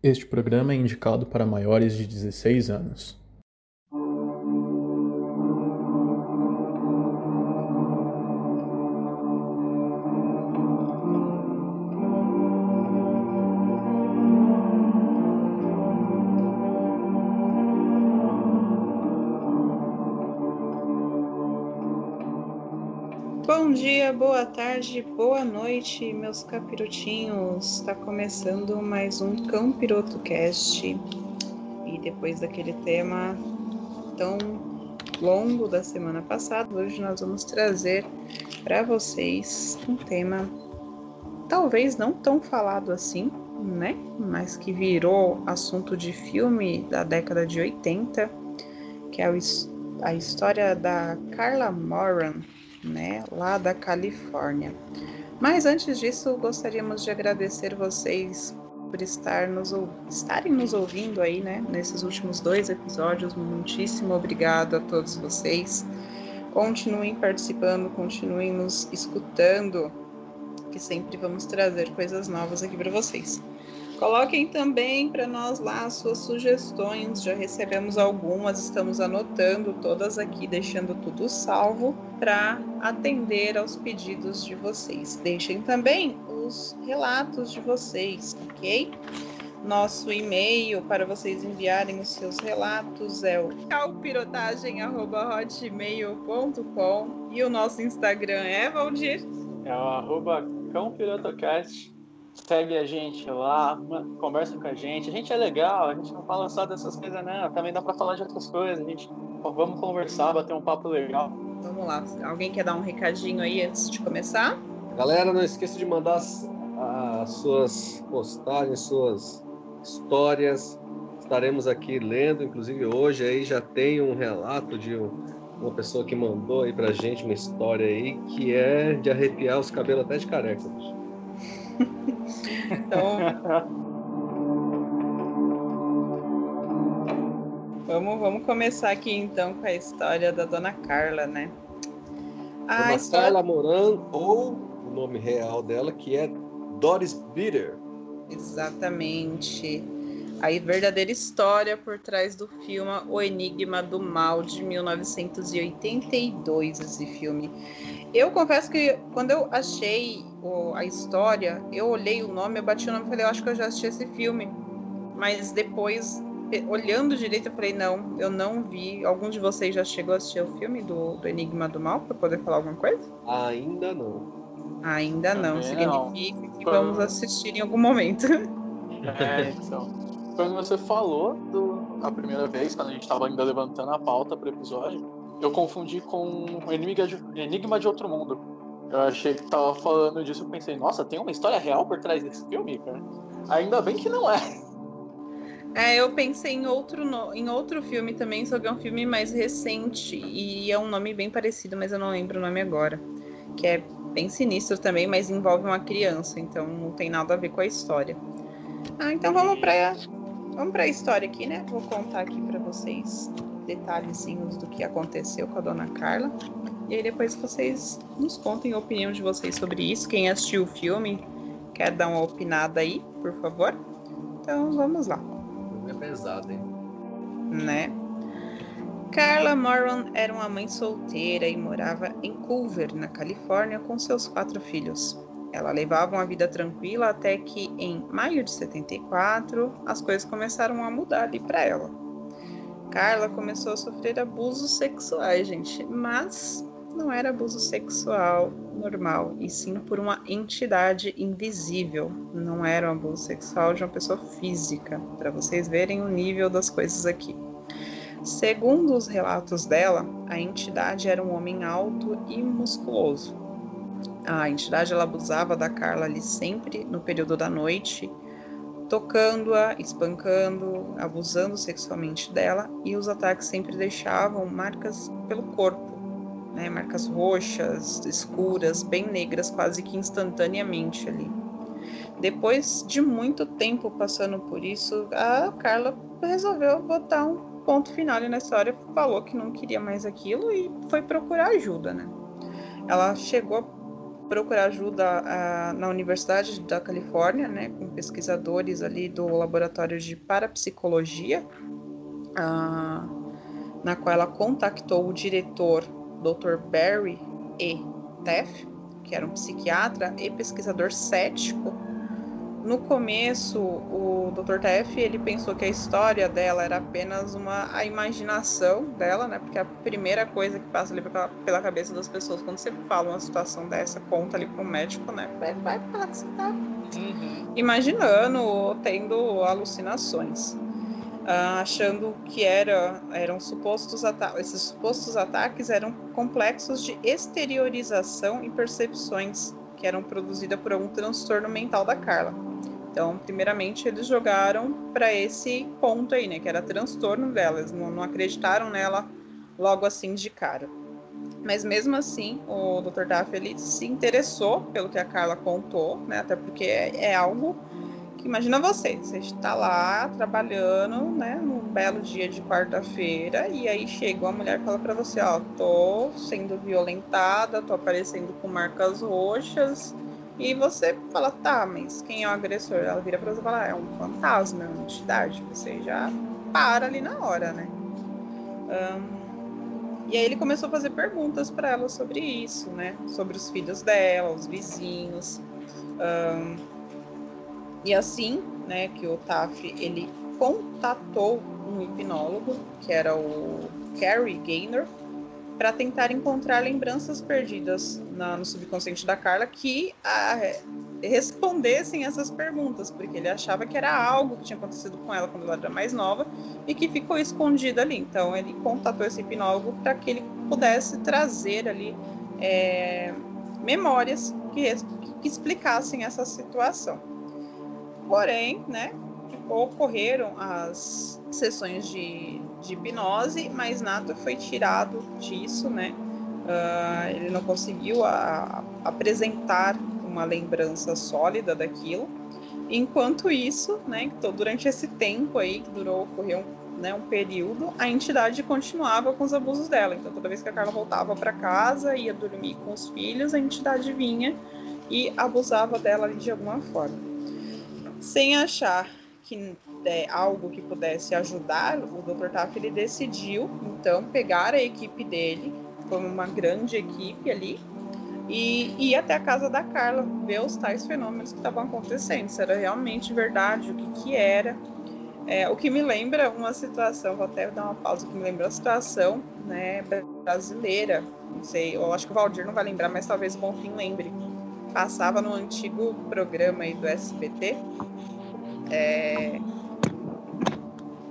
Este programa é indicado para maiores de 16 anos. Boa tarde, boa noite, meus capirotinhos. Está começando mais um Cão Piroto Cast. E depois daquele tema tão longo da semana passada, hoje nós vamos trazer para vocês um tema talvez não tão falado assim, né? Mas que virou assunto de filme da década de 80, que é a história da Carla Moran né, lá da Califórnia. Mas antes disso, gostaríamos de agradecer vocês por estar nos, estarem nos ouvindo aí, né, nesses últimos dois episódios. Muitíssimo obrigado a todos vocês. Continuem participando, continuem nos escutando, que sempre vamos trazer coisas novas aqui para vocês. Coloquem também para nós lá as suas sugestões, já recebemos algumas, estamos anotando todas aqui, deixando tudo salvo para atender aos pedidos de vocês. Deixem também os relatos de vocês, ok? Nosso e-mail para vocês enviarem os seus relatos é o calpirotagem.hotmail.com e o nosso Instagram é, Valdir? É o arroba cãopirotocast segue a gente lá, conversa com a gente. A gente é legal, a gente não fala só dessas coisas, não. Também dá para falar de outras coisas. A gente vamos conversar, bater um papo legal. Vamos lá. Alguém quer dar um recadinho aí antes de começar? Galera, não esqueça de mandar as, as suas postagens, suas histórias. Estaremos aqui lendo, inclusive hoje aí já tem um relato de um, uma pessoa que mandou aí pra gente uma história aí que é de arrepiar os cabelos até de careca. Bicho. Então. vamos, vamos começar aqui então com a história da Dona Carla, né? A Dona história... Carla Moran, ou o nome real dela, que é Doris Bitter. Exatamente. A verdadeira história por trás do filme O Enigma do Mal, de 1982, esse filme. Eu confesso que quando eu achei o, a história, eu olhei o nome, eu bati o nome e falei, eu acho que eu já assisti esse filme. Mas depois, olhando direito, eu falei, não, eu não vi. Algum de vocês já chegou a assistir o filme do, do Enigma do Mal para poder falar alguma coisa? Ainda não. Ainda não. Significa não. que vamos assistir em algum momento. É, então. Quando você falou do, a primeira vez, quando a gente estava ainda levantando a pauta para o episódio, eu confundi com Enigma de, Enigma de Outro Mundo eu achei que tava falando disso, eu pensei, nossa, tem uma história real por trás desse filme, cara. Ainda bem que não é. É, eu pensei em outro, no... em outro filme também, só que é um filme mais recente e é um nome bem parecido, mas eu não lembro o nome agora. Que é bem sinistro também, mas envolve uma criança, então não tem nada a ver com a história. Ah, então vamos para vamos para a história aqui, né? Vou contar aqui para vocês detalhezinhos do que aconteceu com a dona Carla. E aí depois vocês nos contem a opinião de vocês sobre isso. Quem assistiu o filme quer dar uma opinada aí, por favor? Então vamos lá. É pesado, hein? Né? Carla Moran era uma mãe solteira e morava em Culver, na Califórnia, com seus quatro filhos. Ela levava uma vida tranquila até que, em maio de 74, as coisas começaram a mudar ali para ela. Carla começou a sofrer abusos sexuais, gente, mas não era abuso sexual normal, e sim por uma entidade invisível. Não era um abuso sexual de uma pessoa física, para vocês verem o nível das coisas aqui. Segundo os relatos dela, a entidade era um homem alto e musculoso. A entidade ela abusava da Carla ali sempre no período da noite, tocando-a, espancando, abusando sexualmente dela, e os ataques sempre deixavam marcas pelo corpo né, marcas roxas, escuras, bem negras, quase que instantaneamente ali. Depois de muito tempo passando por isso, a Carla resolveu botar um ponto final na história, falou que não queria mais aquilo e foi procurar ajuda, né? Ela chegou procurar ajuda a, na Universidade da Califórnia, né, com pesquisadores ali do laboratório de parapsicologia, a, na qual ela contactou o diretor Dr. Barry E. Teff, que era um psiquiatra e pesquisador cético no começo, o Dr. TF ele pensou que a história dela era apenas uma a imaginação dela, né? Porque a primeira coisa que passa ali pela, pela cabeça das pessoas quando você fala uma situação dessa, conta ali para o médico, né? Vai, vai falar que você tá uhum. imaginando ou tendo alucinações. Uh, achando que era, eram supostos esses supostos ataques eram complexos de exteriorização e percepções que eram produzidas por algum transtorno mental da Carla. Então, primeiramente, eles jogaram para esse ponto aí, né? Que era transtorno delas. Não, não acreditaram nela logo assim de cara. Mas mesmo assim, o Dr. Daff ele se interessou pelo que a Carla contou, né? Até porque é, é algo imagina você, você está lá trabalhando, né, num belo dia de quarta-feira e aí chega uma mulher e fala para você, ó, tô sendo violentada, tô aparecendo com marcas roxas, e você fala, tá, mas quem é o agressor? Ela vira pra você e fala, é um fantasma, é uma entidade. Você já para ali na hora, né? Um, e aí ele começou a fazer perguntas para ela sobre isso, né? Sobre os filhos dela, os vizinhos. Um, e assim, né, que o Taf, ele contatou um hipnólogo, que era o Carrie Gaynor, para tentar encontrar lembranças perdidas na, no subconsciente da Carla que a, ah, respondessem essas perguntas, porque ele achava que era algo que tinha acontecido com ela quando ela era mais nova e que ficou escondido ali. Então ele contatou esse hipnólogo para que ele pudesse trazer ali é, memórias que, que explicassem essa situação. Porém, né, ocorreram as sessões de, de hipnose, mas nada foi tirado disso, né? Uh, ele não conseguiu a, a apresentar uma lembrança sólida daquilo. Enquanto isso, né, durante esse tempo aí que durou, ocorreu um, né, um período, a entidade continuava com os abusos dela. Então, toda vez que a Carla voltava para casa, ia dormir com os filhos, a entidade vinha e abusava dela de alguma forma. Sem achar que é, algo que pudesse ajudar, o Dr. Taff ele decidiu então pegar a equipe dele, como uma grande equipe ali, e ir até a casa da Carla, ver os tais fenômenos que estavam acontecendo, se era realmente verdade, o que, que era. É, o que me lembra uma situação, vou até dar uma pausa, que me lembra a situação né, brasileira. Não sei, eu acho que o Valdir não vai lembrar, mas talvez o Bonfim lembre. Passava no antigo programa aí do SBT, é...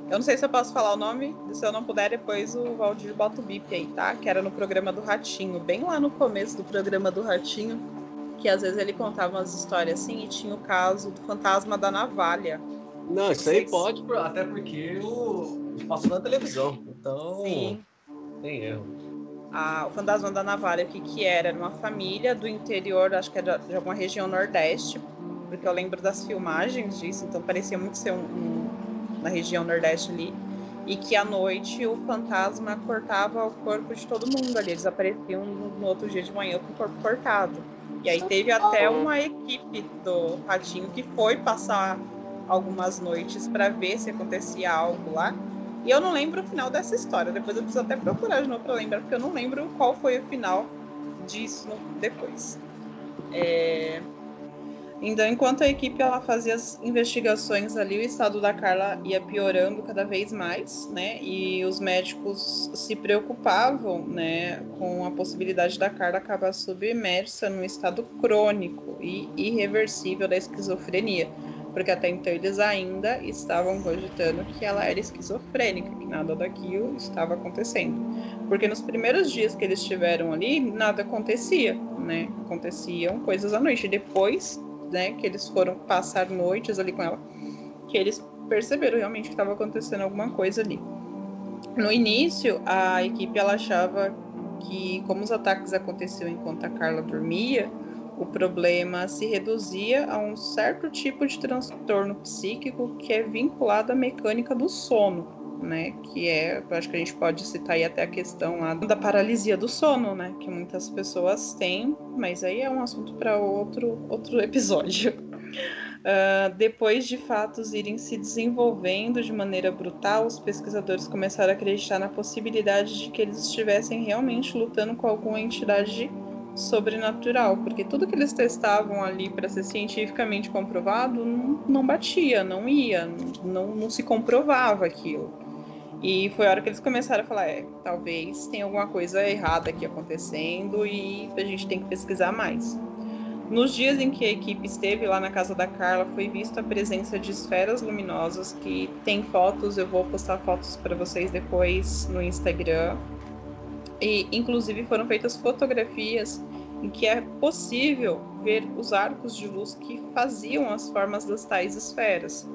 Eu não sei se eu posso falar o nome, se eu não puder, depois o Valdir bota o bip aí, tá? Que era no programa do Ratinho, bem lá no começo do programa do Ratinho, que às vezes ele contava umas histórias assim e tinha o caso do fantasma da navalha. Não, isso aí pode, até porque o passou na televisão, então Sim. tem erro. Ah, o fantasma da navalha, o que que era? Era uma família do interior, acho que era de alguma região nordeste, porque eu lembro das filmagens disso, então parecia muito ser um, um, na região nordeste ali. E que à noite o fantasma cortava o corpo de todo mundo ali. Eles apareciam no, no outro dia de manhã com o corpo cortado. E aí teve até uma equipe do Ratinho que foi passar algumas noites para ver se acontecia algo lá. E eu não lembro o final dessa história. Depois eu preciso até procurar de novo para lembrar, porque eu não lembro qual foi o final disso depois. É... Então, enquanto a equipe ela fazia as investigações ali, o estado da Carla ia piorando cada vez mais, né? E os médicos se preocupavam, né, com a possibilidade da Carla acabar submersa num estado crônico e irreversível da esquizofrenia, porque até então eles ainda estavam cogitando que ela era esquizofrênica, que nada daquilo estava acontecendo. Porque nos primeiros dias que eles estiveram ali, nada acontecia, né? Aconteciam coisas à noite. Depois né, que eles foram passar noites ali com ela, que eles perceberam realmente que estava acontecendo alguma coisa ali. No início, a equipe ela achava que, como os ataques aconteciam enquanto a Carla dormia, o problema se reduzia a um certo tipo de transtorno psíquico que é vinculado à mecânica do sono. né? Que é, acho que a gente pode citar aí até a questão lá da paralisia do sono, né? Que muitas pessoas têm, mas aí é um assunto para outro, outro episódio. Uh, depois de fatos irem se desenvolvendo de maneira brutal, os pesquisadores começaram a acreditar na possibilidade de que eles estivessem realmente lutando com alguma entidade sobrenatural, porque tudo que eles testavam ali para ser cientificamente comprovado não, não batia, não ia, não, não se comprovava aquilo. E foi a hora que eles começaram a falar: é, talvez tenha alguma coisa errada aqui acontecendo e a gente tem que pesquisar mais. Nos dias em que a equipe esteve lá na casa da Carla, foi vista a presença de esferas luminosas que tem fotos, eu vou postar fotos para vocês depois no Instagram. E inclusive foram feitas fotografias em que é possível ver os arcos de luz que faziam as formas das tais esferas.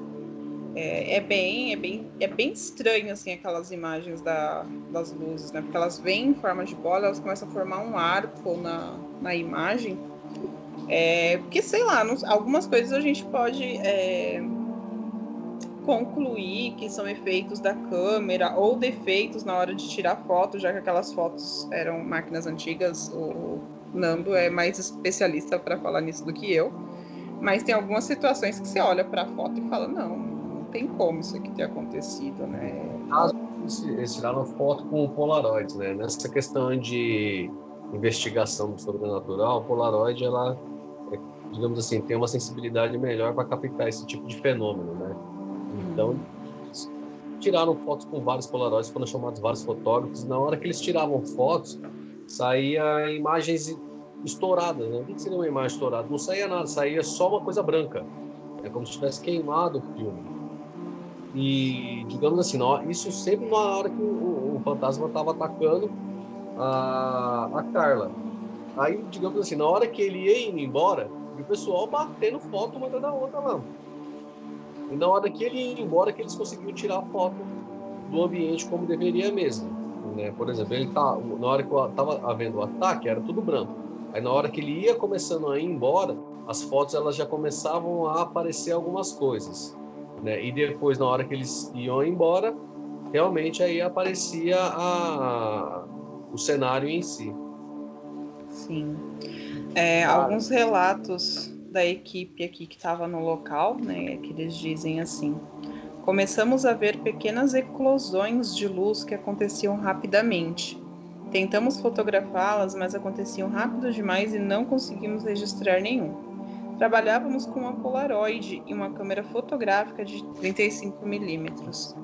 É, é, bem, é bem, é bem estranho assim aquelas imagens da, das luzes, né? Porque elas vêm em forma de bola, elas começam a formar um arco na, na imagem é, porque, sei lá, não, algumas coisas a gente pode é, concluir que são efeitos da câmera ou defeitos na hora de tirar foto, já que aquelas fotos eram máquinas antigas. O Nando é mais especialista para falar nisso do que eu. Mas tem algumas situações que você olha para a foto e fala: não, não tem como isso aqui ter acontecido, né? Eles tiraram foto com Polaroid, né? Nessa questão de investigação do sobrenatural, o Polaroid ela digamos assim, tem uma sensibilidade melhor para captar esse tipo de fenômeno, né? Então, tiraram fotos com vários polaroids, foram chamados vários fotógrafos. Na hora que eles tiravam fotos, saía imagens estouradas, né? O que seria uma imagem estourada? Não saía nada, saía só uma coisa branca. É como se tivesse queimado o filme. E, digamos assim, isso sempre na hora que o, o fantasma estava atacando a, a Carla. Aí, digamos assim, na hora que ele ia indo embora, e o pessoal batendo foto uma da outra lá. E na hora que ele ia embora, que eles conseguiram tirar a foto do ambiente como deveria mesmo. Né? Por exemplo, ele tá, na hora que estava havendo o ataque, era tudo branco. Aí na hora que ele ia começando a ir embora, as fotos elas já começavam a aparecer algumas coisas. Né? E depois, na hora que eles iam embora, realmente aí aparecia a, o cenário em si. Sim. É, alguns relatos da equipe aqui que estava no local, né, que eles dizem assim: começamos a ver pequenas eclosões de luz que aconteciam rapidamente. Tentamos fotografá-las, mas aconteciam rápido demais e não conseguimos registrar nenhum. Trabalhávamos com uma Polaroid e uma câmera fotográfica de 35 milímetros.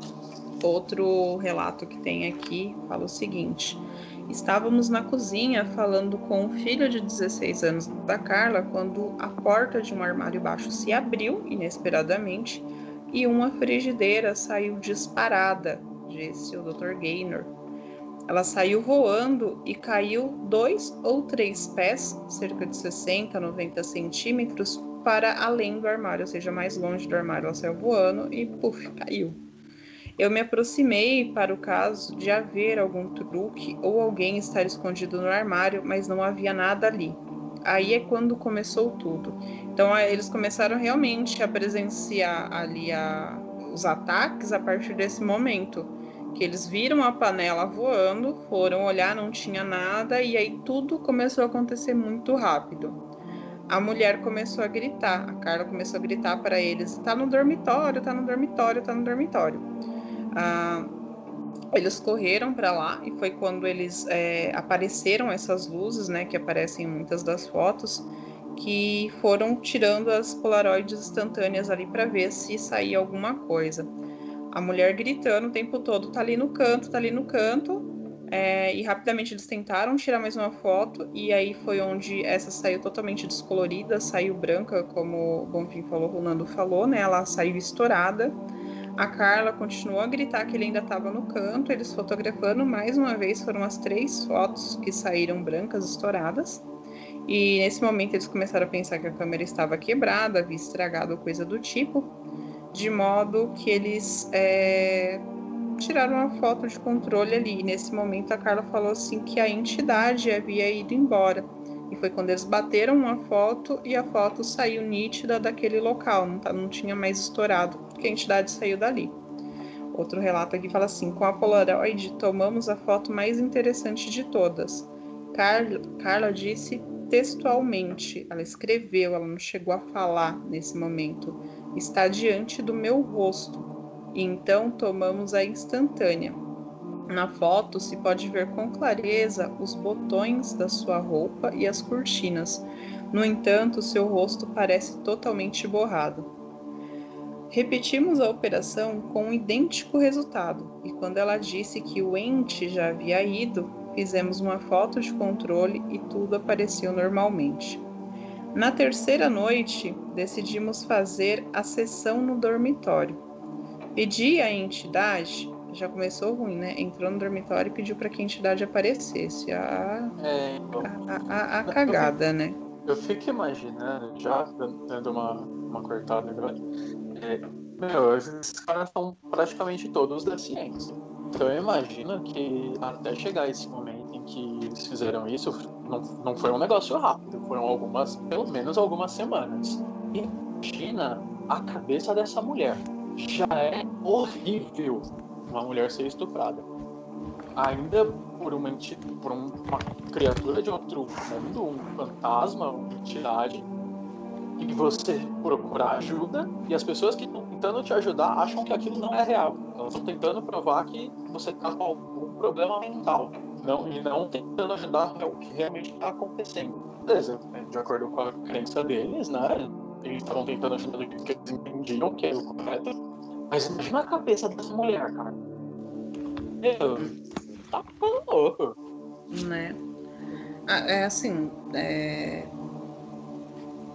Outro relato que tem aqui fala o seguinte: Estávamos na cozinha falando com o filho de 16 anos da Carla quando a porta de um armário baixo se abriu inesperadamente e uma frigideira saiu disparada, disse o Dr. Gaynor. Ela saiu voando e caiu dois ou três pés, cerca de 60, 90 centímetros, para além do armário, ou seja, mais longe do armário. Ela saiu voando e, puf, caiu. Eu me aproximei para o caso de haver algum truque ou alguém estar escondido no armário, mas não havia nada ali. Aí é quando começou tudo. Então eles começaram realmente a presenciar ali a, os ataques a partir desse momento. Que eles viram a panela voando, foram olhar, não tinha nada, e aí tudo começou a acontecer muito rápido. A mulher começou a gritar, a Carla começou a gritar para eles: tá no dormitório, tá no dormitório, tá no dormitório. Ah, eles correram para lá e foi quando eles é, apareceram essas luzes, né, que aparecem em muitas das fotos, que foram tirando as polaroides instantâneas ali para ver se saía alguma coisa. A mulher gritando o tempo todo, tá ali no canto, tá ali no canto, é, e rapidamente eles tentaram tirar mais uma foto, e aí foi onde essa saiu totalmente descolorida, saiu branca, como o Bonfim falou, o Nando falou, né? Ela saiu estourada. A Carla continuou a gritar que ele ainda estava no canto, eles fotografando mais uma vez, foram as três fotos que saíram brancas, estouradas. E nesse momento eles começaram a pensar que a câmera estava quebrada, havia estragado coisa do tipo, de modo que eles é, tiraram uma foto de controle ali. E nesse momento a Carla falou assim que a entidade havia ido embora. E foi quando eles bateram uma foto e a foto saiu nítida daquele local, não, tá, não tinha mais estourado, porque a entidade saiu dali. outro relato aqui fala assim: com a Polaroid tomamos a foto mais interessante de todas. Carla, disse textualmente, ela escreveu, ela não chegou a falar nesse momento. Está diante do meu rosto. E então tomamos a instantânea. Na foto se pode ver com clareza os botões da sua roupa e as cortinas. No entanto, seu rosto parece totalmente borrado. Repetimos a operação com um idêntico resultado, e quando ela disse que o ente já havia ido, fizemos uma foto de controle e tudo apareceu normalmente. Na terceira noite, decidimos fazer a sessão no dormitório. Pedi à entidade já começou ruim, né? Entrou no dormitório e pediu para que a entidade aparecesse. A, é, então. a, a, a, cagada, né? Eu fico imaginando, já dando uma, uma cortada agora, é, meu, esses caras são praticamente todos da ciência. Então eu imagino que até chegar esse momento em que eles fizeram isso, não, não foi um negócio rápido, foram algumas, pelo menos algumas semanas. Imagina a cabeça dessa mulher. Já é horrível uma mulher ser estuprada. Ainda por uma, por uma criatura de outro mundo, um fantasma, uma entidade, e você procurar ajuda, e as pessoas que estão tentando te ajudar acham que aquilo não é real. Elas estão tentando provar que você está com algum problema mental, não, e não tentando ajudar o que realmente está acontecendo. Beleza, né, de acordo com a crença deles, né? Eles estavam tentando ajudar do que eles entendiam que é o correto. Mas imagina a cabeça dessa mulher, cara. Meu, tá louco. Né? Ah, é assim, é...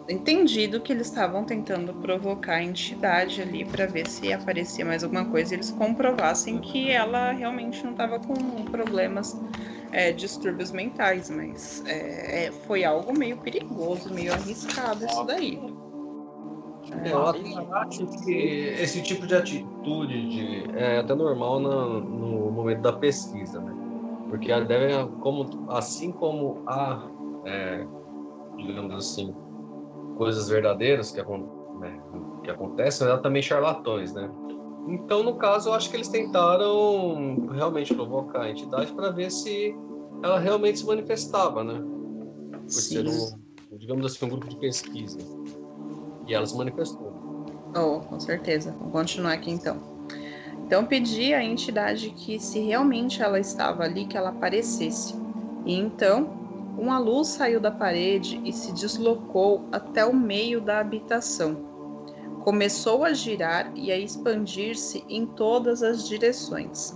entendido que eles estavam tentando provocar a entidade ali para ver se aparecia mais alguma coisa e eles comprovassem que ela realmente não estava com problemas, é, distúrbios mentais, mas é, é, foi algo meio perigoso, meio arriscado isso daí. É, eu acho que esse tipo de atitude de, é até normal no, no momento da pesquisa, né? Porque deve, como, assim como há, é, digamos assim, coisas verdadeiras que, né, que acontecem, há também charlatões, né? Então, no caso, eu acho que eles tentaram realmente provocar a entidade para ver se ela realmente se manifestava, né? Por Sim. ser um, digamos assim, um grupo de pesquisa. E ela se manifestou. Oh, com certeza. Vamos continuar aqui então. Então pedi à entidade que se realmente ela estava ali, que ela aparecesse. E então uma luz saiu da parede e se deslocou até o meio da habitação. Começou a girar e a expandir-se em todas as direções.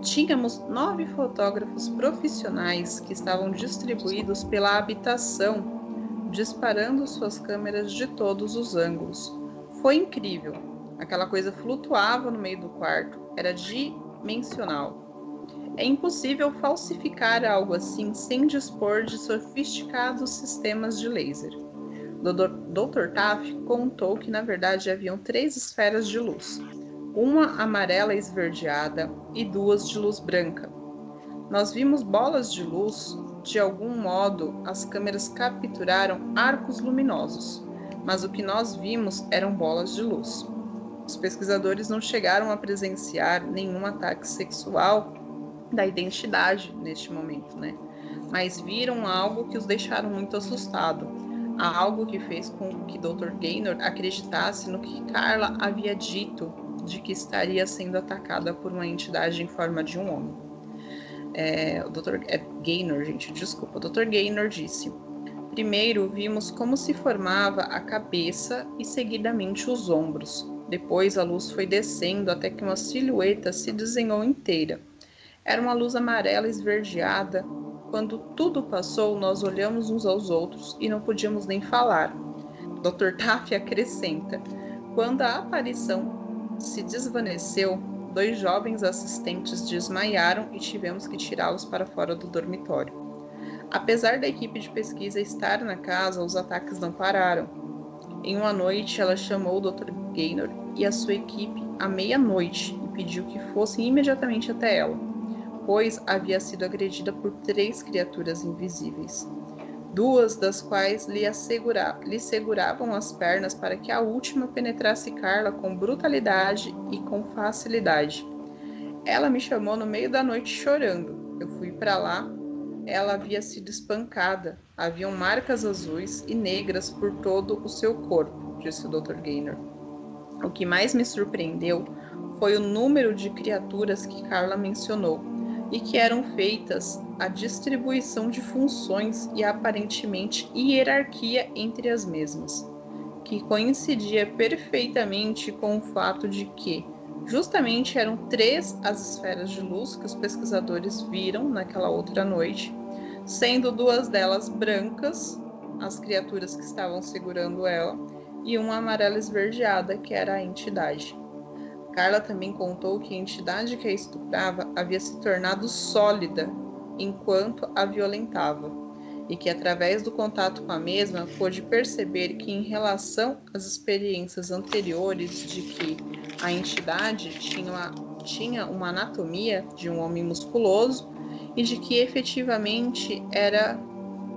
Tínhamos nove fotógrafos profissionais que estavam distribuídos pela habitação disparando suas câmeras de todos os ângulos. Foi incrível. Aquela coisa flutuava no meio do quarto, era dimensional. É impossível falsificar algo assim sem dispor de sofisticados sistemas de laser. Dr. Taff contou que na verdade haviam três esferas de luz, uma amarela esverdeada e duas de luz branca. Nós vimos bolas de luz de algum modo, as câmeras capturaram arcos luminosos, mas o que nós vimos eram bolas de luz. Os pesquisadores não chegaram a presenciar nenhum ataque sexual da identidade neste momento, né? Mas viram algo que os deixaram muito assustados, algo que fez com que Dr. Gaynor acreditasse no que Carla havia dito de que estaria sendo atacada por uma entidade em forma de um homem é, o Dr. É Gaynor, gente, desculpa. O Dr. Gaynor disse: Primeiro vimos como se formava a cabeça e seguidamente os ombros. Depois a luz foi descendo até que uma silhueta se desenhou inteira. Era uma luz amarela esverdeada. Quando tudo passou, nós olhamos uns aos outros e não podíamos nem falar. Dr. Taff acrescenta: Quando a aparição se desvaneceu, dois jovens assistentes desmaiaram e tivemos que tirá-los para fora do dormitório. Apesar da equipe de pesquisa estar na casa, os ataques não pararam. Em uma noite, ela chamou o Dr. Gaynor e a sua equipe à meia-noite e pediu que fossem imediatamente até ela, pois havia sido agredida por três criaturas invisíveis. Duas das quais lhe, assegura, lhe seguravam as pernas para que a última penetrasse Carla com brutalidade e com facilidade. Ela me chamou no meio da noite chorando. Eu fui para lá. Ela havia sido espancada. Haviam marcas azuis e negras por todo o seu corpo, disse o Dr. Gaynor. O que mais me surpreendeu foi o número de criaturas que Carla mencionou e que eram feitas a distribuição de funções e aparentemente hierarquia entre as mesmas, que coincidia perfeitamente com o fato de que justamente eram três as esferas de luz que os pesquisadores viram naquela outra noite, sendo duas delas brancas, as criaturas que estavam segurando ela, e uma amarela esverdeada, que era a entidade. Carla também contou que a entidade que a estuprava havia se tornado sólida enquanto a violentava, e que através do contato com a mesma pôde perceber que, em relação às experiências anteriores de que a entidade tinha uma, tinha uma anatomia de um homem musculoso e de que efetivamente era,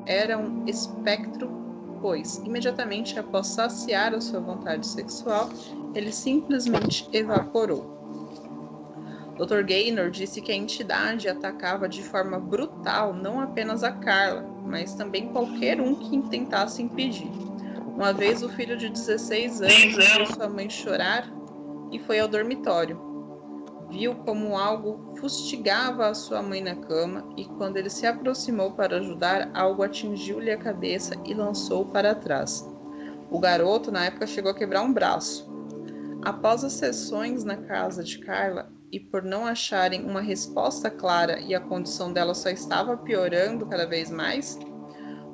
era um espectro, pois imediatamente após saciar a sua vontade sexual, ele simplesmente evaporou. Dr. Gaynor disse que a entidade atacava de forma brutal não apenas a Carla, mas também qualquer um que tentasse impedir. Uma vez o filho de 16 anos viu sua mãe chorar e foi ao dormitório. Viu como algo fustigava a sua mãe na cama e quando ele se aproximou para ajudar, algo atingiu-lhe a cabeça e lançou para trás. O garoto, na época, chegou a quebrar um braço. Após as sessões na casa de Carla, e por não acharem uma resposta clara e a condição dela só estava piorando cada vez mais,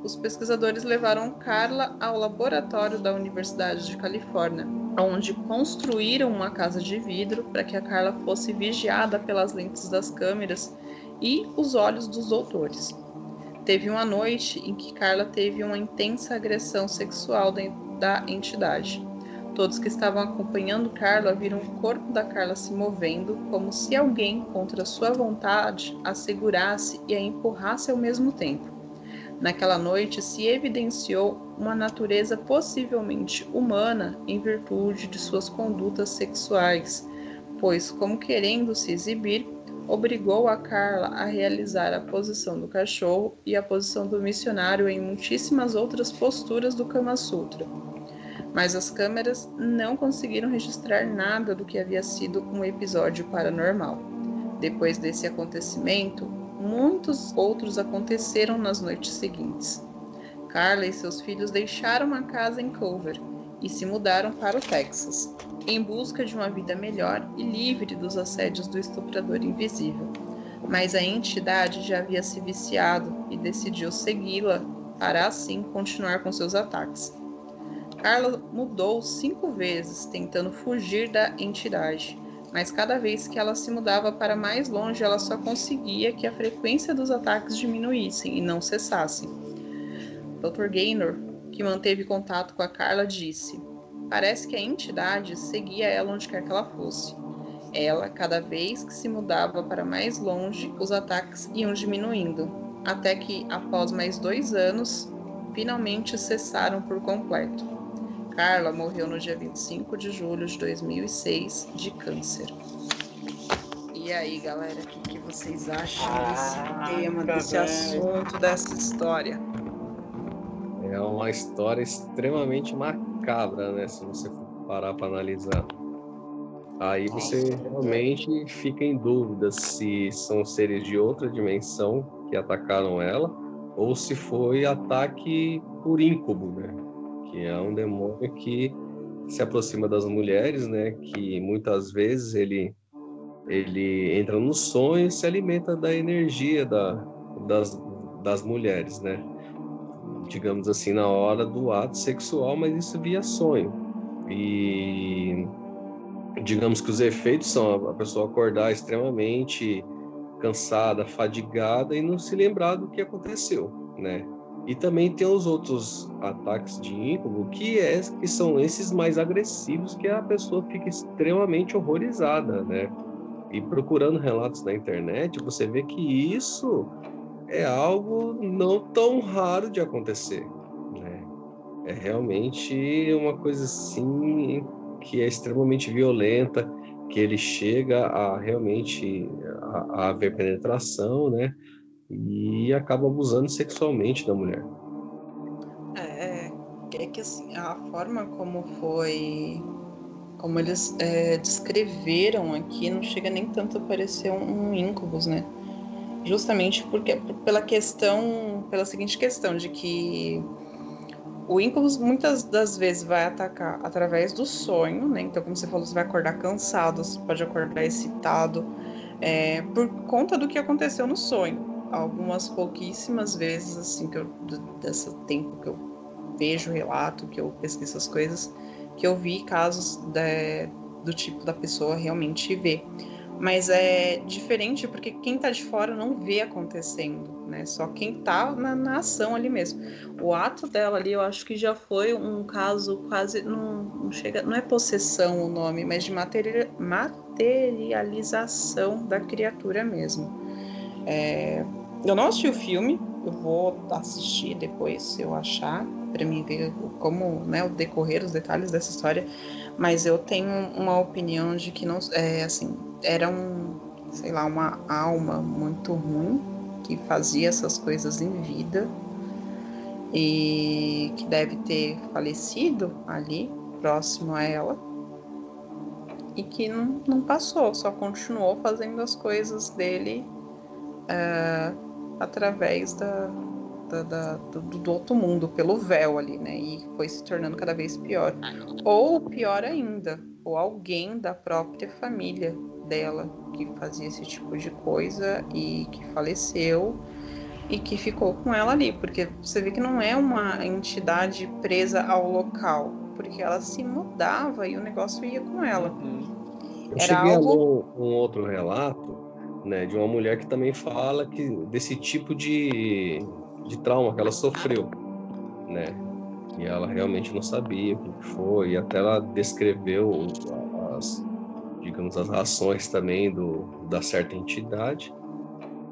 os pesquisadores levaram Carla ao laboratório da Universidade de Califórnia, onde construíram uma casa de vidro para que a Carla fosse vigiada pelas lentes das câmeras e os olhos dos doutores. Teve uma noite em que Carla teve uma intensa agressão sexual da entidade. Todos que estavam acompanhando Carla viram o corpo da Carla se movendo, como se alguém, contra sua vontade, a segurasse e a empurrasse ao mesmo tempo. Naquela noite se evidenciou uma natureza possivelmente humana em virtude de suas condutas sexuais, pois, como querendo se exibir, obrigou a Carla a realizar a posição do cachorro e a posição do missionário em muitíssimas outras posturas do Kama Sutra mas as câmeras não conseguiram registrar nada do que havia sido um episódio paranormal. Depois desse acontecimento, muitos outros aconteceram nas noites seguintes. Carla e seus filhos deixaram a casa em Culver e se mudaram para o Texas, em busca de uma vida melhor e livre dos assédios do estuprador invisível. Mas a entidade já havia se viciado e decidiu segui-la para assim continuar com seus ataques. Carla mudou cinco vezes, tentando fugir da entidade, mas cada vez que ela se mudava para mais longe, ela só conseguia que a frequência dos ataques diminuíssem e não cessassem. Dr. Gaynor, que manteve contato com a Carla, disse: Parece que a entidade seguia ela onde quer que ela fosse. Ela, cada vez que se mudava para mais longe, os ataques iam diminuindo, até que, após mais dois anos, finalmente cessaram por completo. Carla morreu no dia 25 de julho de 2006 de câncer. E aí, galera, o que, que, vocês acham ah, desse tema, desse assunto, dessa história? É uma história extremamente macabra, né? Se você for parar para analisar. Aí você realmente fica em dúvida se são seres de outra dimensão que atacaram ela ou se foi ataque por ímcubo, né? Que é um demônio que se aproxima das mulheres, né? Que muitas vezes ele ele entra no sonho e se alimenta da energia da, das, das mulheres, né? Digamos assim, na hora do ato sexual, mas isso via sonho. E digamos que os efeitos são a pessoa acordar extremamente cansada, fadigada e não se lembrar do que aconteceu, né? E também tem os outros ataques de ímpeto, que, é, que são esses mais agressivos, que a pessoa fica extremamente horrorizada, né? E procurando relatos na internet, você vê que isso é algo não tão raro de acontecer. Né? É realmente uma coisa assim que é extremamente violenta, que ele chega a realmente a, a haver penetração, né? E acaba abusando sexualmente da mulher. É, é que assim, a forma como foi como eles é, descreveram aqui, não chega nem tanto a parecer um, um né? Justamente porque pela questão, pela seguinte questão de que o incubus muitas das vezes vai atacar através do sonho, né? Então, como você falou, você vai acordar cansado, você pode acordar excitado, é, por conta do que aconteceu no sonho. Algumas pouquíssimas vezes, assim, que eu, desse tempo que eu vejo relato, que eu pesquiso essas coisas, que eu vi casos de, do tipo da pessoa realmente ver. Mas é diferente porque quem tá de fora não vê acontecendo, né? Só quem tá na, na ação ali mesmo. O ato dela ali, eu acho que já foi um caso quase. Não, não chega, não é possessão o nome, mas de materia, materialização da criatura mesmo. É, eu não assisti o filme, eu vou assistir depois se eu achar para mim ver como né, o decorrer, os detalhes dessa história, mas eu tenho uma opinião de que não é assim era um sei lá uma alma muito ruim que fazia essas coisas em vida e que deve ter falecido ali próximo a ela e que não, não passou, só continuou fazendo as coisas dele uh, através da, da, da, do, do, outro mundo, pelo véu ali, né? E foi se tornando cada vez pior. Ou pior ainda, ou alguém da própria família dela que fazia esse tipo de coisa e que faleceu e que ficou com ela ali, porque você vê que não é uma entidade presa ao local, porque ela se mudava e o negócio ia com ela. Uhum. Eu Era cheguei algo... a ler um outro relato, né, de uma mulher que também fala que desse tipo de de trauma que ela sofreu, né? E ela realmente não sabia o que foi, e até ela descreveu as, digamos, as ações também do, da certa entidade,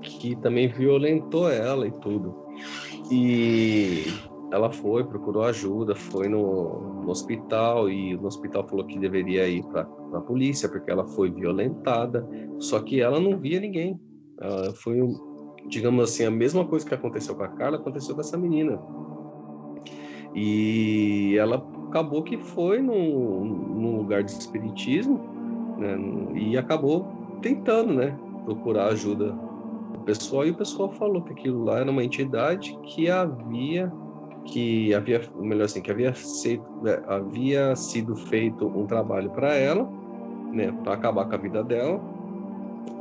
que também violentou ela e tudo. E ela foi, procurou ajuda, foi no, no hospital e no hospital falou que deveria ir para a polícia porque ela foi violentada, só que ela não via ninguém. Ela foi digamos assim, a mesma coisa que aconteceu com a Carla aconteceu com essa menina. E ela acabou que foi num, num lugar de espiritismo né, e acabou tentando, né, procurar ajuda do pessoal e o pessoal falou que aquilo lá era uma entidade que havia que havia, melhor assim, que havia sido, né, havia sido feito um trabalho para ela, né, para acabar com a vida dela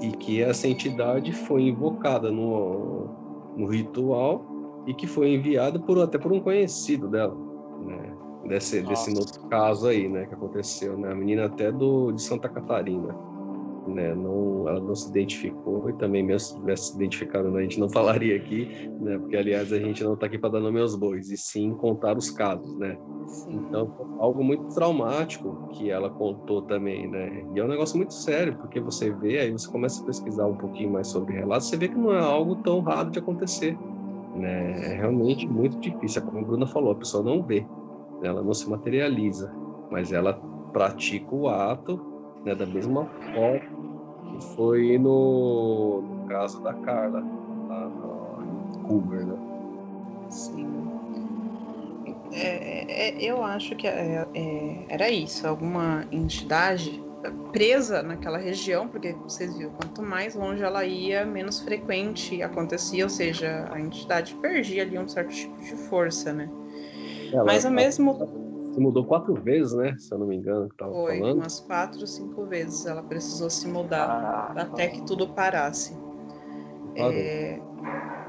e que essa entidade foi invocada no, no ritual e que foi enviada por até por um conhecido dela, né? Desse, desse outro caso aí, né, que aconteceu, né? A menina até do de Santa Catarina né? Não, ela não se identificou e também mesmo se tivesse se identificado, né, a gente não falaria aqui, né? Porque aliás a gente não está aqui para dar nome aos bois e sim contar os casos, né? Sim. Então algo muito traumático que ela contou também, né? E é um negócio muito sério porque você vê aí você começa a pesquisar um pouquinho mais sobre relatos, você vê que não é algo tão raro de acontecer, né? É realmente muito difícil, como a Bruna falou, a pessoa não vê, ela não se materializa, mas ela pratica o ato né, da mesma forma que foi no, no caso da Carla, lá no Cougar, né? Sim. É, é, eu acho que é, é, era isso, alguma entidade presa naquela região, porque vocês viram, quanto mais longe ela ia, menos frequente acontecia, ou seja, a entidade perdia ali um certo tipo de força, né? Ela, Mas ao mesmo se mudou quatro vezes, né? Se eu não me engano, que tava Foi, falando. umas quatro, cinco vezes ela precisou se mudar ah, até que tudo parasse. É,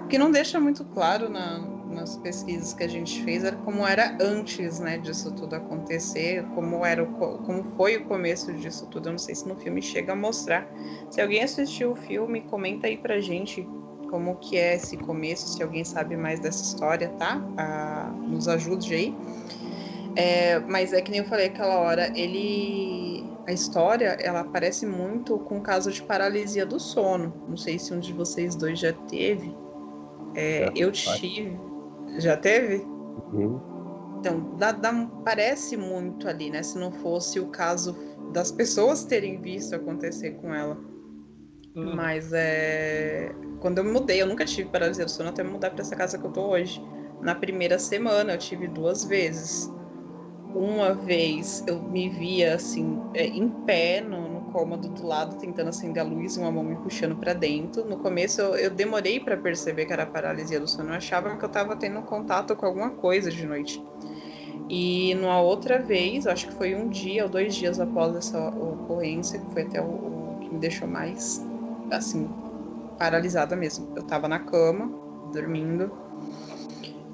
o que não deixa muito claro na, nas pesquisas que a gente fez era como era antes, né, disso tudo acontecer, como era, o, como foi o começo disso tudo. Eu não sei se no filme chega a mostrar. Se alguém assistiu o filme, comenta aí pra gente como que é esse começo, se alguém sabe mais dessa história, tá? Ah, nos ajude aí. É, mas é que nem eu falei aquela hora, ele. A história, ela parece muito com o caso de paralisia do sono. Não sei se um de vocês dois já teve. É, Já eu tive. Já teve? Uhum. Então, dá, dá- parece muito ali, né? Se não fosse o caso das pessoas terem visto acontecer com ela. Hum. Mas é. Quando eu me mudei, eu nunca tive paralisia do sono até me mudar pra essa casa que eu tô hoje. Na primeira semana eu tive duas vezes. Uma vez eu me via assim, é, em pé no, no cômodo do lado, tentando acender a luz e uma mão me puxando pra dentro. No começo eu, eu demorei pra perceber que era paralisia do sono. Eu achava que eu tava tendo contato com alguma coisa de noite. E numa outra vez, acho que foi um dia ou dois dias após essa ocorrência, que foi até o, o que me deixou mais, assim, paralisada mesmo. Eu tava na cama, dormindo,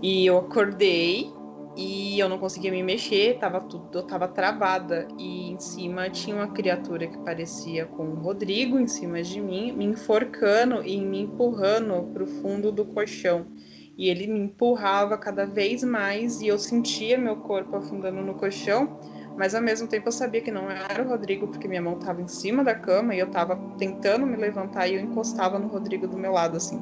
e eu acordei e eu não conseguia me mexer, tava tudo, eu tava travada. E em cima tinha uma criatura que parecia com o Rodrigo em cima de mim, me enforcando e me empurrando pro fundo do colchão. E ele me empurrava cada vez mais e eu sentia meu corpo afundando no colchão, mas ao mesmo tempo eu sabia que não era o Rodrigo, porque minha mão estava em cima da cama e eu estava tentando me levantar e eu encostava no Rodrigo do meu lado assim.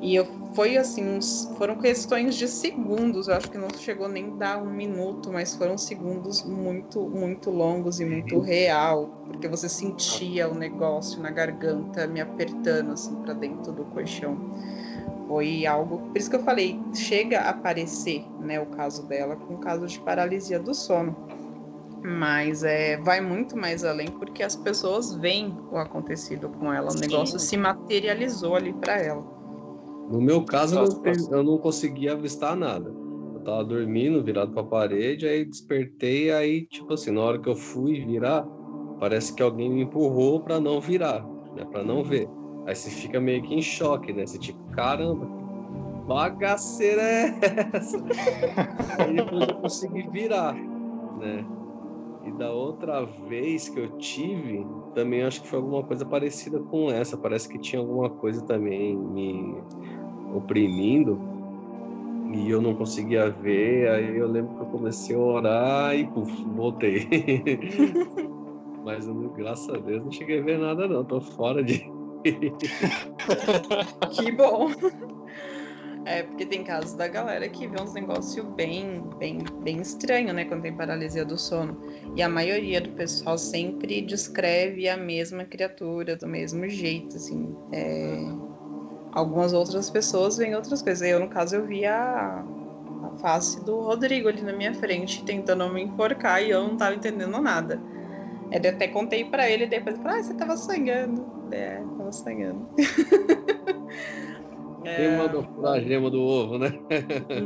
E eu foi assim, uns, foram questões de segundos, eu acho que não chegou nem dar um minuto, mas foram segundos muito, muito longos e muito real, porque você sentia o negócio na garganta me apertando assim para dentro do colchão foi algo. Por isso que eu falei, chega a aparecer, né, o caso dela com o caso de paralisia do sono. Mas é, vai muito mais além porque as pessoas veem o acontecido com ela. O Sim. negócio se materializou ali para ela. No meu caso, eu não, eu não conseguia avistar nada. Eu tava dormindo, virado pra parede, aí despertei, aí, tipo assim, na hora que eu fui virar, parece que alguém me empurrou pra não virar, né? Pra não ver. Aí você fica meio que em choque, né? Você tipo, caramba, bagaceira é essa? aí depois eu consegui virar, né? E da outra vez que eu tive, também acho que foi alguma coisa parecida com essa. Parece que tinha alguma coisa também me oprimindo e eu não conseguia ver. Aí eu lembro que eu comecei a orar e puf, voltei. Mas eu, graças a Deus não cheguei a ver nada, não. Tô fora de. Que bom! É, porque tem casos da galera que vê uns negócios bem, bem, bem estranho, né? Quando tem paralisia do sono. E a maioria do pessoal sempre descreve a mesma criatura do mesmo jeito, assim. É, Algumas outras pessoas veem outras coisas. Eu, no caso, eu vi a, a face do Rodrigo ali na minha frente, tentando me enforcar e eu não tava entendendo nada. Eu até contei pra ele, depois ah, você tava sonhando. É, tava sonhando. Quem mandou furar a gema do ovo, né?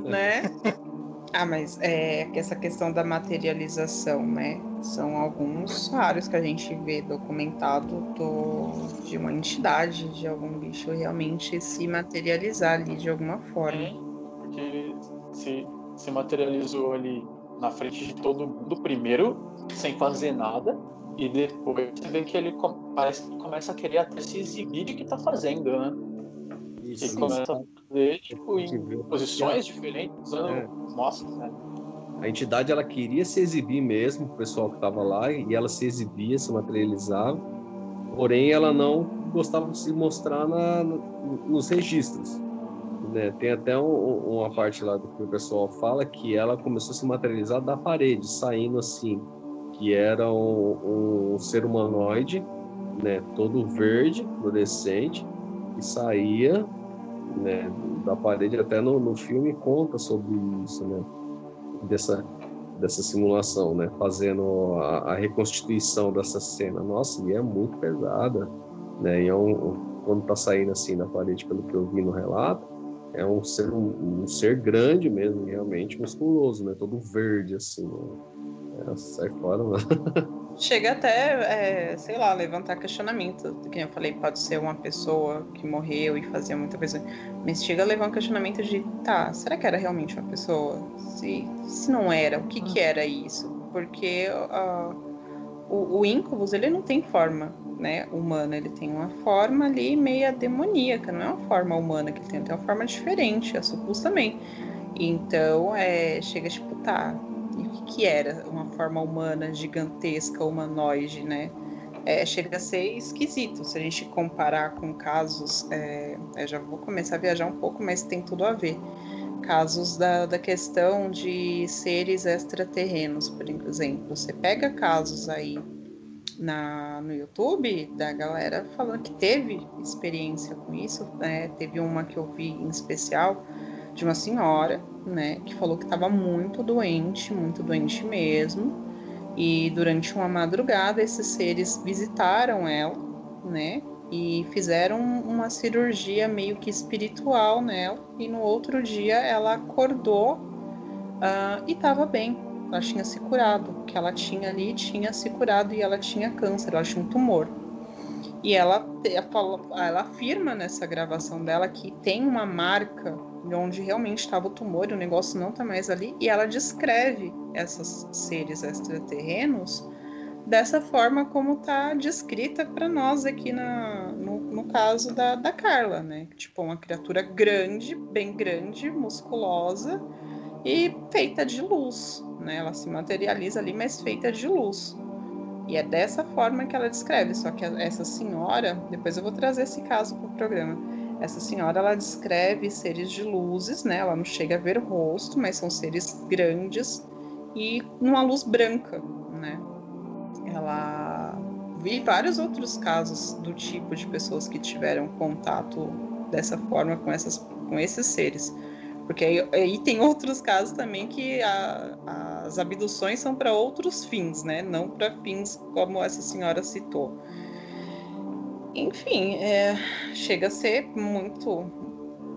né? Ah, mas é essa questão da materialização, né? São alguns raros que a gente vê documentado do, de uma entidade, de algum bicho realmente se materializar ali de alguma forma. É, porque ele se, se materializou ali na frente de todo mundo primeiro, sem fazer nada, e depois você vê que ele parece que começa a querer até se exibir de que tá fazendo, né? Isso. começa a tipo, em posições diferentes, usando É. mostras, né? A entidade ela queria se exibir mesmo, o pessoal que estava lá, e ela se exibia, se materializava, porém ela não gostava de se mostrar na- no- nos registros. né? Tem até um- uma parte lá do que o pessoal fala que ela começou a se materializar da parede, saindo assim, que era um, um ser humanoide, né, todo verde, fluorescente, que saía né, da parede, até no, no filme conta sobre isso, né? dessa, dessa simulação, né? Fazendo a, a reconstituição dessa cena. Nossa, e é muito pesada, né? E é um, quando tá saindo assim na parede, pelo que eu vi no relato, é um ser, um, um ser grande mesmo, realmente musculoso, né? Todo verde, assim. Né? É, sai fora, mano. Chega até, é, sei lá, levantar questionamento. Que eu falei, pode ser uma pessoa que morreu e fazia muita coisa. Mas chega a levar um questionamento de, tá, será que era realmente uma pessoa? Se, se não era, o que que era isso? Porque ah, o, o Incubus, ele não tem forma né, humana, ele tem uma forma ali meia demoníaca, não é uma forma humana que ele tem, ele tem uma forma diferente, a Sucus também. Então, é, chega tipo, tá, e o que, que era uma forma humana, gigantesca, humanoide, né? é, chega a ser esquisito se a gente comparar com casos. É, eu já vou começar a viajar um pouco, mas tem tudo a ver. Casos da, da questão de seres extraterrenos, por exemplo. Você pega casos aí na, no YouTube da galera falando que teve experiência com isso. Né? Teve uma que eu vi em especial de uma senhora, né, que falou que estava muito doente, muito doente mesmo. E durante uma madrugada esses seres visitaram ela, né, e fizeram uma cirurgia meio que espiritual nela. E no outro dia ela acordou uh, e estava bem, ela tinha se curado. O que ela tinha ali tinha se curado e ela tinha câncer, ela tinha um tumor. E ela, ela afirma nessa gravação dela que tem uma marca onde realmente estava o tumor e o negócio não está mais ali. E ela descreve esses seres extraterrenos dessa forma como está descrita para nós aqui na, no, no caso da, da Carla, né? Tipo, uma criatura grande, bem grande, musculosa e feita de luz, né? Ela se materializa ali, mas feita de luz. E é dessa forma que ela descreve. Só que essa senhora, depois eu vou trazer esse caso para o programa. Essa senhora ela descreve seres de luzes, né? Ela não chega a ver rosto, mas são seres grandes e numa luz branca, né? Ela vi vários outros casos do tipo de pessoas que tiveram contato dessa forma com essas com esses seres. Porque aí, aí tem outros casos também que a, as abduções são para outros fins, né? Não para fins como essa senhora citou. Enfim, é, chega a ser muito.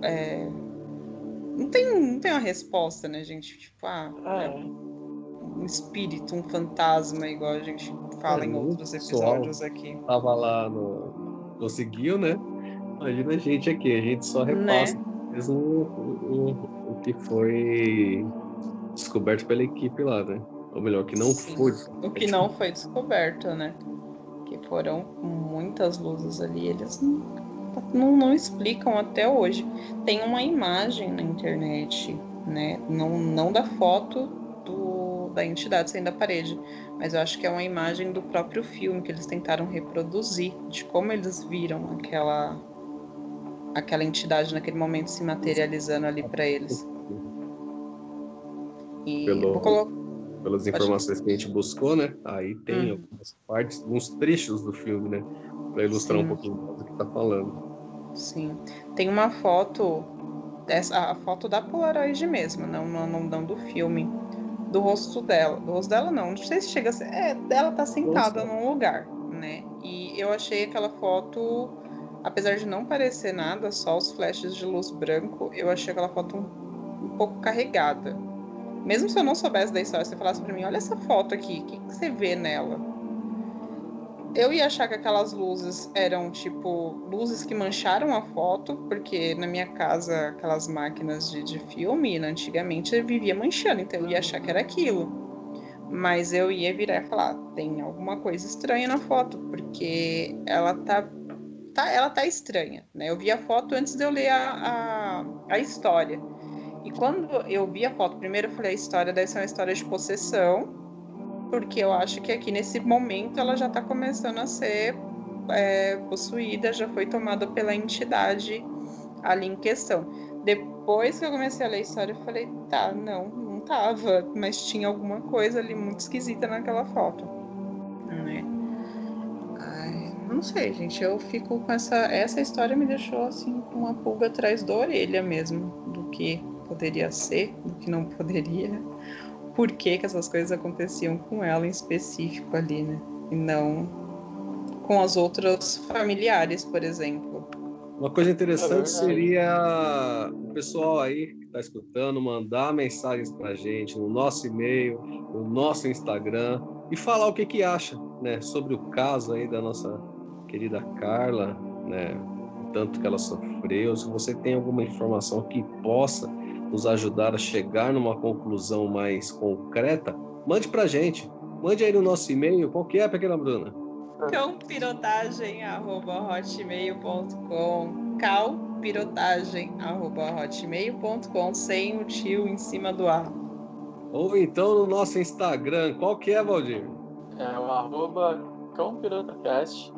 É, não, tem, não tem uma resposta, né, gente? Tipo, ah, ah é. um espírito, um fantasma, igual a gente fala é, em outros episódios aqui. Tava lá no. Conseguiu, né? Imagina a gente aqui, a gente só repassa. Né? mesmo o, o, o que foi descoberto pela equipe lá, né? Ou melhor, que não Sim, foi. O que não foi descoberto, né? Foram muitas luzes ali, eles não, não, explicam até hoje. Tem uma imagem na internet, né? Não, não da foto do, da entidade saindo da parede, mas eu acho que é uma imagem do próprio filme que eles tentaram reproduzir, de como eles viram aquela aquela entidade naquele momento se materializando ali para eles. E Pelo, colo... Pelas informações que a gente buscou, né? Aí tem hum. algumas partes, alguns trechos do filme, né? Para ilustrar Sim. um pouquinho do que tá falando. Sim. Tem uma foto, essa, a foto da Polaroid mesmo, não, não, não do filme, do rosto dela. Do rosto dela não, não sei se chega a ser. É, dela tá sentada Nossa. num lugar, né? E eu achei aquela foto apesar de não parecer nada, só os flashes de luz branco, eu achei aquela foto um, um pouco carregada. Mesmo se eu não soubesse da história, você falasse para mim, olha essa foto aqui, o que, que você vê nela? Eu ia achar que aquelas luzes eram tipo luzes que mancharam a foto, porque na minha casa aquelas máquinas de, de filme, antigamente vivia manchando, então eu ia achar que era aquilo. Mas eu ia virar e falar, tem alguma coisa estranha na foto, porque ela tá tá, ela tá estranha, né? Eu vi a foto antes de eu ler a, a, a história. E quando eu vi a foto, primeiro eu falei, a história deve ser uma história de possessão, porque eu acho que aqui nesse momento ela já tá começando a ser é, possuída, já foi tomada pela entidade ali em questão. Depois que eu comecei a ler a história, eu falei, tá, não, não tava, mas tinha alguma coisa ali muito esquisita naquela foto, né? não sei, gente. Eu fico com essa. Essa história me deixou assim com uma pulga atrás da orelha mesmo. Do que poderia ser, do que não poderia. Por que, que essas coisas aconteciam com ela em específico ali, né? E não com as outras familiares, por exemplo. Uma coisa interessante é seria o pessoal aí que está escutando mandar mensagens para a gente no nosso e-mail, no nosso Instagram e falar o que, que acha né, sobre o caso aí da nossa querida Carla, né, tanto que ela sofreu, se você tem alguma informação que possa nos ajudar a chegar numa conclusão mais concreta, mande pra gente. Mande aí no nosso e-mail. Qual que é, pequena Bruna? Cãopirotagem.hotmail.com calpirotagem.hotmail.com sem o tio em cima do ar. Ou então no nosso Instagram. Qual que é, Valdir? É o arroba Cão Pirata Cast.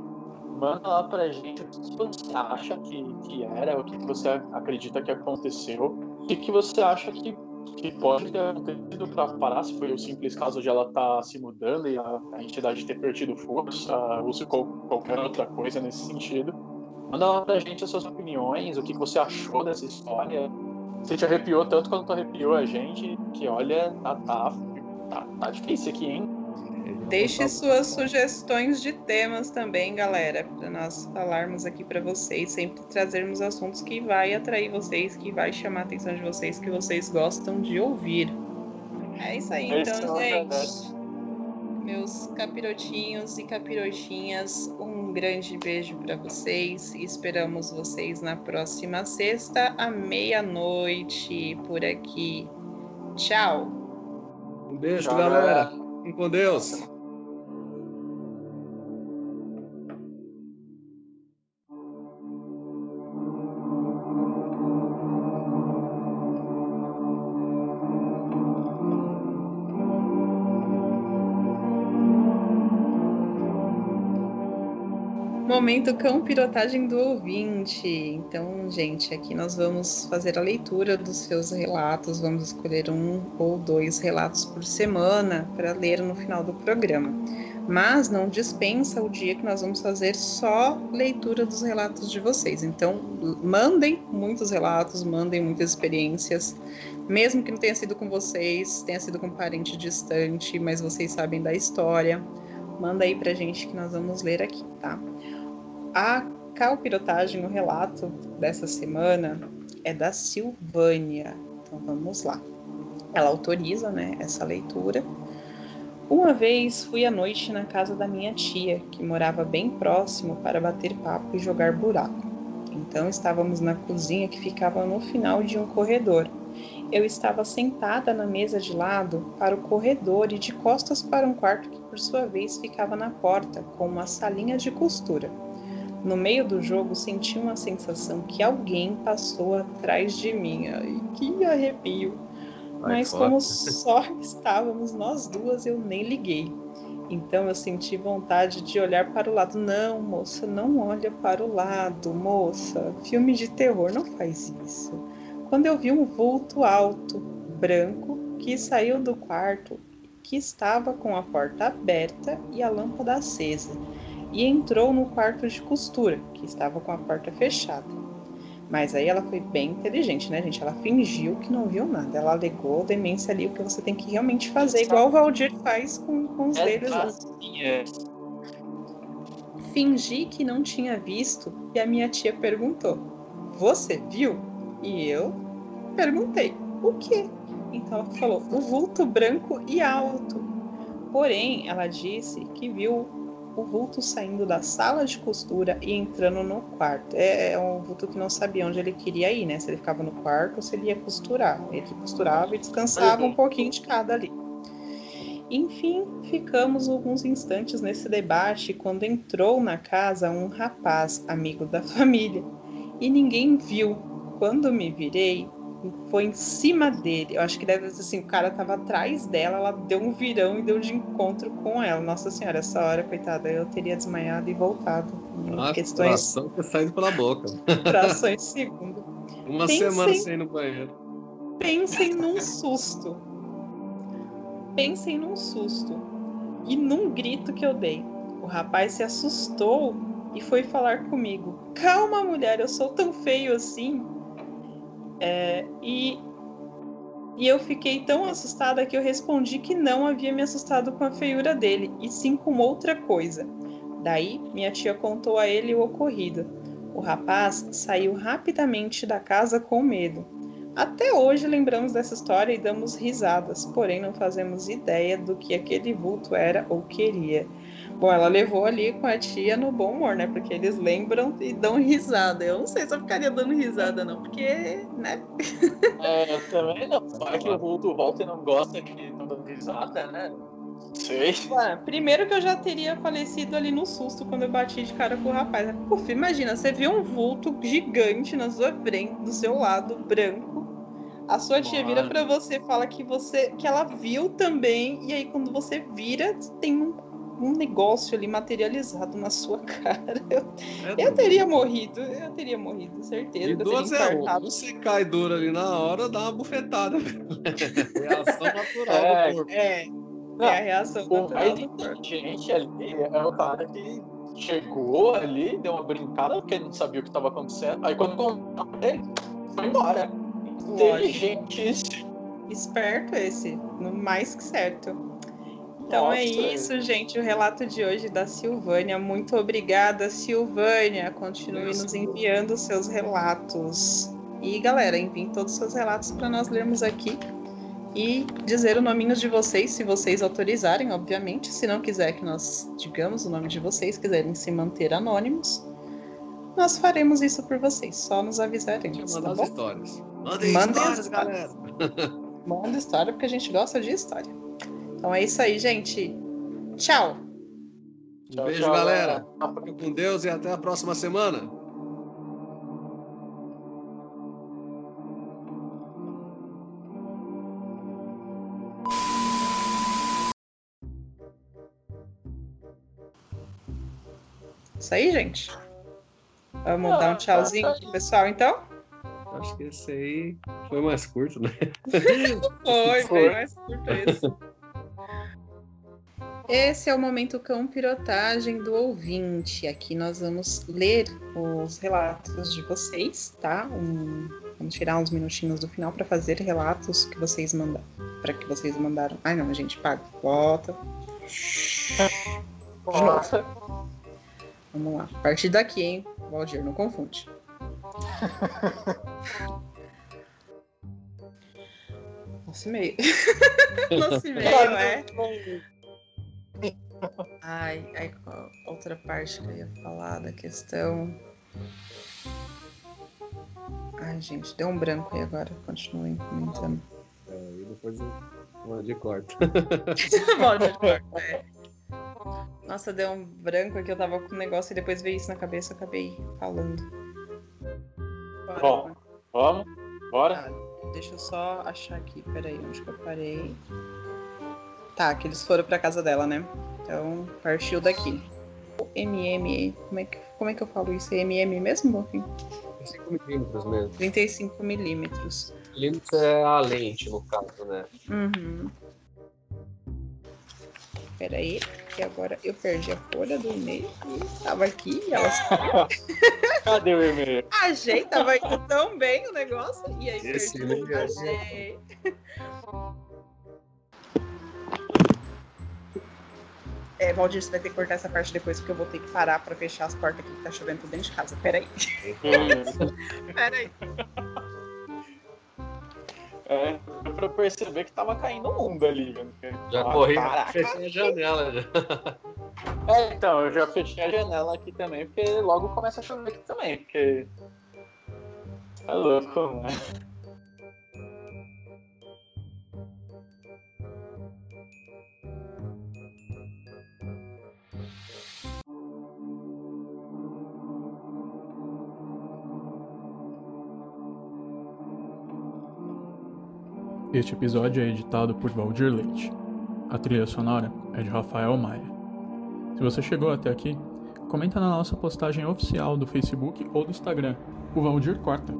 Manda lá pra gente o que você acha que, que era, o que você acredita que aconteceu, o que, você acha que, que pode ter acontecido para parar, se foi o simples caso de ela estar tá se mudando e a, a, entidade ter perdido força, ou se qualquer outra coisa nesse sentido. Manda lá pra gente as suas opiniões, o que, você achou dessa história. Se te arrepiou tanto quanto arrepiou a gente, que olha, tá, tá, tá, tá difícil aqui, hein? Deixe suas sugestões de temas também, galera, para nós falarmos aqui para vocês, sempre trazermos assuntos que vai atrair vocês, que vai chamar a atenção de vocês, que vocês gostam de ouvir. É isso aí, então, gente. Meus capirotinhos e capirotinhas, um grande beijo para vocês e esperamos vocês na próxima sexta à meia-noite por aqui. Tchau. Um beijo, Tchau, galera. Fiquem com Deus. Momento cão pirotagem do ouvinte. Então, gente, aqui nós vamos fazer a leitura dos seus relatos. Vamos escolher um ou dois relatos por semana para ler no final do programa. Mas não dispensa o dia que nós vamos fazer só leitura dos relatos de vocês. Então, mandem muitos relatos, mandem muitas experiências, mesmo que não tenha sido com vocês, tenha sido com um parente distante, mas vocês sabem da história. Manda aí pra gente que nós vamos ler aqui, tá? A calpirotagem, o relato dessa semana é da Silvânia. Então vamos lá. Ela autoriza né, essa leitura. Uma vez fui à noite na casa da minha tia, que morava bem próximo, para bater papo e jogar buraco. Então estávamos na cozinha que ficava no final de um corredor. Eu estava sentada na mesa de lado para o corredor e de costas para um quarto que, por sua vez, ficava na porta, com uma salinha de costura. No meio do jogo, senti uma sensação que alguém passou atrás de mim. Ai, que arrepio! Mas como só estávamos nós duas, eu nem liguei. Então eu senti vontade de olhar para o lado. Não, moça, não olha para o lado, moça. Filme de terror não faz isso. Quando eu vi um vulto alto, branco, que saiu do quarto, que estava com a porta aberta e a lâmpada acesa e entrou no quarto de costura, que estava com a porta fechada. Mas aí ela foi bem inteligente, né, gente? Ela fingiu que não viu nada. Ela alegou demência ali, o que você tem que realmente fazer, igual o Valdir faz com, com os é deles lá. Fingi que não tinha visto e a minha tia perguntou: Você viu? E eu perguntei: O quê? Então ela falou: O vulto branco e alto. Porém, ela disse que viu o vulto saindo da sala de costura e entrando no quarto. É, é um vulto que não sabia onde ele queria ir, né? Se ele ficava no quarto ou se ele ia costurar. Ele costurava e descansava um pouquinho de cada ali. Enfim, ficamos alguns instantes nesse debate quando entrou na casa um rapaz, amigo da família, e ninguém viu. Quando me virei, foi em cima dele. Eu acho que deve ser assim, o cara tava atrás dela, ela deu um virão e deu de encontro com ela. Nossa senhora, essa hora, coitada, eu teria desmaiado e voltado. Nossa, questões. Tração que saindo pela boca. Trações segundo. Uma pensem, semana sem ir no banheiro. Pensem num susto. Pensem num susto. E num grito que eu dei. O rapaz se assustou e foi falar comigo. Calma, mulher, eu sou tão feio assim. É, e, e eu fiquei tão assustada que eu respondi que não havia me assustado com a feiura dele, e sim com outra coisa. Daí, minha tia contou a ele o ocorrido. O rapaz saiu rapidamente da casa com medo. Até hoje lembramos dessa história e damos risadas, porém não fazemos ideia do que aquele vulto era ou queria. Bom, ela levou ali com a tia no bom humor, né? Porque eles lembram e dão risada. Eu não sei se eu ficaria dando risada, não, porque, né? É, eu também não. Vai que o vulto volta e não gosta que não dão risada, né? Sei. Ué, primeiro que eu já teria falecido ali no susto quando eu bati de cara com o rapaz. Puf, imagina, você viu um vulto gigante na sua frente, do seu lado, branco. A sua tia vira para você, fala que você que ela viu também, e aí quando você vira, tem um um negócio ali materializado na sua cara. Eu, é eu teria morrido, eu teria morrido, certeza. E duas é um, você cai duro ali na hora, dá uma bufetada. reação natural é, do corpo. É, Não, é a reação o natural. mais inteligente ali é o cara que chegou ali, deu uma brincada, porque ele não sabia o que estava acontecendo. Aí quando ele, foi embora. Inteligente. Esperto esse, mais que certo. Então é Nossa, é isso, gente. O relato de hoje da Silvânia. Muito obrigada, Silvânia. Continue nos enviando seus relatos. E galera, enviem todos os seus relatos para nós lermos aqui e dizer o nominho de vocês, se vocês autorizarem, obviamente. Se não quiser que nós digamos o nome de vocês, quiserem se manter anônimos, nós faremos isso por vocês. Só nos avisarem. Manda tá as histórias. Mandem, Mandem histórias, galera. Manda história, porque a gente gosta de história. Então é isso aí, gente. Tchau. Um beijo, tchau, galera. Fique com Deus e até a próxima semana. Isso aí, gente. Vamos ah, dar um tá, tchauzinho pro pessoal, então? Acho que esse aí foi mais curto, né? foi, foi mais curto esse. Esse é o momento cão pirotagem do ouvinte. Aqui nós vamos ler os relatos de vocês, tá? Um, vamos tirar uns minutinhos do final para fazer relatos que vocês mandaram. Para que vocês mandaram. Ai não, gente, paga. Volta. Nossa. Vamos lá. A partir daqui, hein? Valdir, não confunde. Nossa, meio. Nossa, meio, é. Ai, ai, qual outra parte que eu ia falar da questão. Ai, gente, deu um branco aí agora. Continuem comentando. É, e depois eu de corta. de corta, é. Nossa, deu um branco aqui, eu tava com um negócio e depois veio isso na cabeça, eu acabei falando. Bora, Bom, vamos? Bora? Ah, deixa eu só achar aqui, peraí, onde que eu parei? Tá, que eles foram pra casa dela, né? Então, partiu daqui. O MM, como é que, como é que eu falo isso? É MM mesmo, Bonfim? 35 milímetros mesmo. 35 milímetros. Milímetros é a lente, no caso, né? Uhum. Peraí, que agora eu perdi a folha do e-mail e tava aqui e elas. Cadê o e-mail? Achei, tava indo tão bem o negócio e aí Esse perdi. Achei. É, Valdir, você vai ter que cortar essa parte depois, porque eu vou ter que parar pra fechar as portas aqui que tá chovendo tudo dentro de casa. Peraí. Peraí. É, deu pra perceber que tava caindo o mundo ali, velho. Já ah, corri, fechei a janela já. É, então, eu já fechei a janela aqui também, porque logo começa a chover aqui também, porque. É louco, né? Este episódio é editado por Valdir Leite. A trilha sonora é de Rafael Maia. Se você chegou até aqui, comenta na nossa postagem oficial do Facebook ou do Instagram. O Valdir corta.